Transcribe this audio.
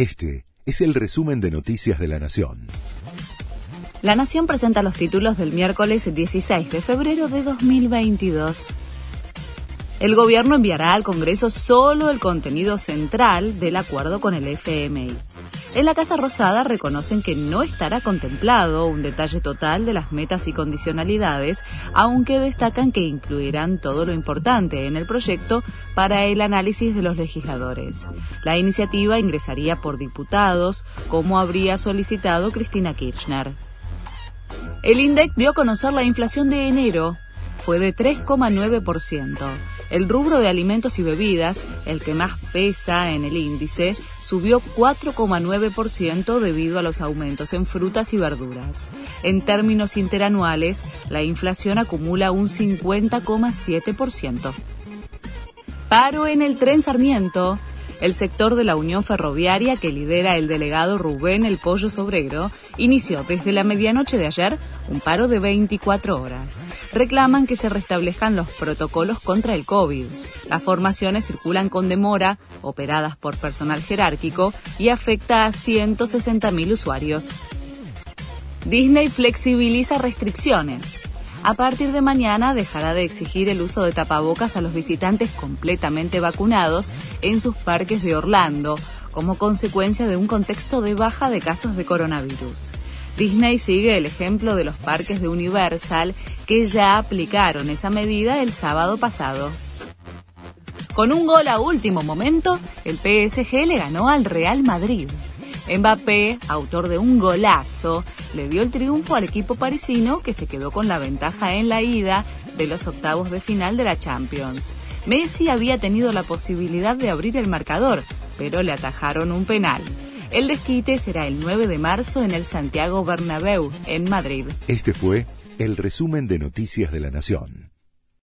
Este es el resumen de Noticias de la Nación. La Nación presenta los títulos del miércoles 16 de febrero de 2022. El gobierno enviará al Congreso solo el contenido central del acuerdo con el FMI. En la Casa Rosada reconocen que no estará contemplado un detalle total de las metas y condicionalidades, aunque destacan que incluirán todo lo importante en el proyecto para el análisis de los legisladores. La iniciativa ingresaría por diputados, como habría solicitado Cristina Kirchner. El INDEC dio a conocer la inflación de enero. Fue de 3,9%. El rubro de alimentos y bebidas, el que más pesa en el índice, subió 4,9% debido a los aumentos en frutas y verduras. En términos interanuales, la inflación acumula un 50,7%. Paro en el tren Sarmiento. El sector de la Unión Ferroviaria que lidera el delegado Rubén El Pollo Sobrero inició desde la medianoche de ayer un paro de 24 horas. Reclaman que se restablezcan los protocolos contra el COVID. Las formaciones circulan con demora, operadas por personal jerárquico y afecta a 160.000 usuarios. Disney flexibiliza restricciones. A partir de mañana dejará de exigir el uso de tapabocas a los visitantes completamente vacunados en sus parques de Orlando, como consecuencia de un contexto de baja de casos de coronavirus. Disney sigue el ejemplo de los parques de Universal que ya aplicaron esa medida el sábado pasado. Con un gol a último momento, el PSG le ganó al Real Madrid. Mbappé, autor de un golazo, le dio el triunfo al equipo parisino que se quedó con la ventaja en la ida de los octavos de final de la Champions. Messi había tenido la posibilidad de abrir el marcador, pero le atajaron un penal. El desquite será el 9 de marzo en el Santiago Bernabéu, en Madrid. Este fue el resumen de Noticias de la Nación.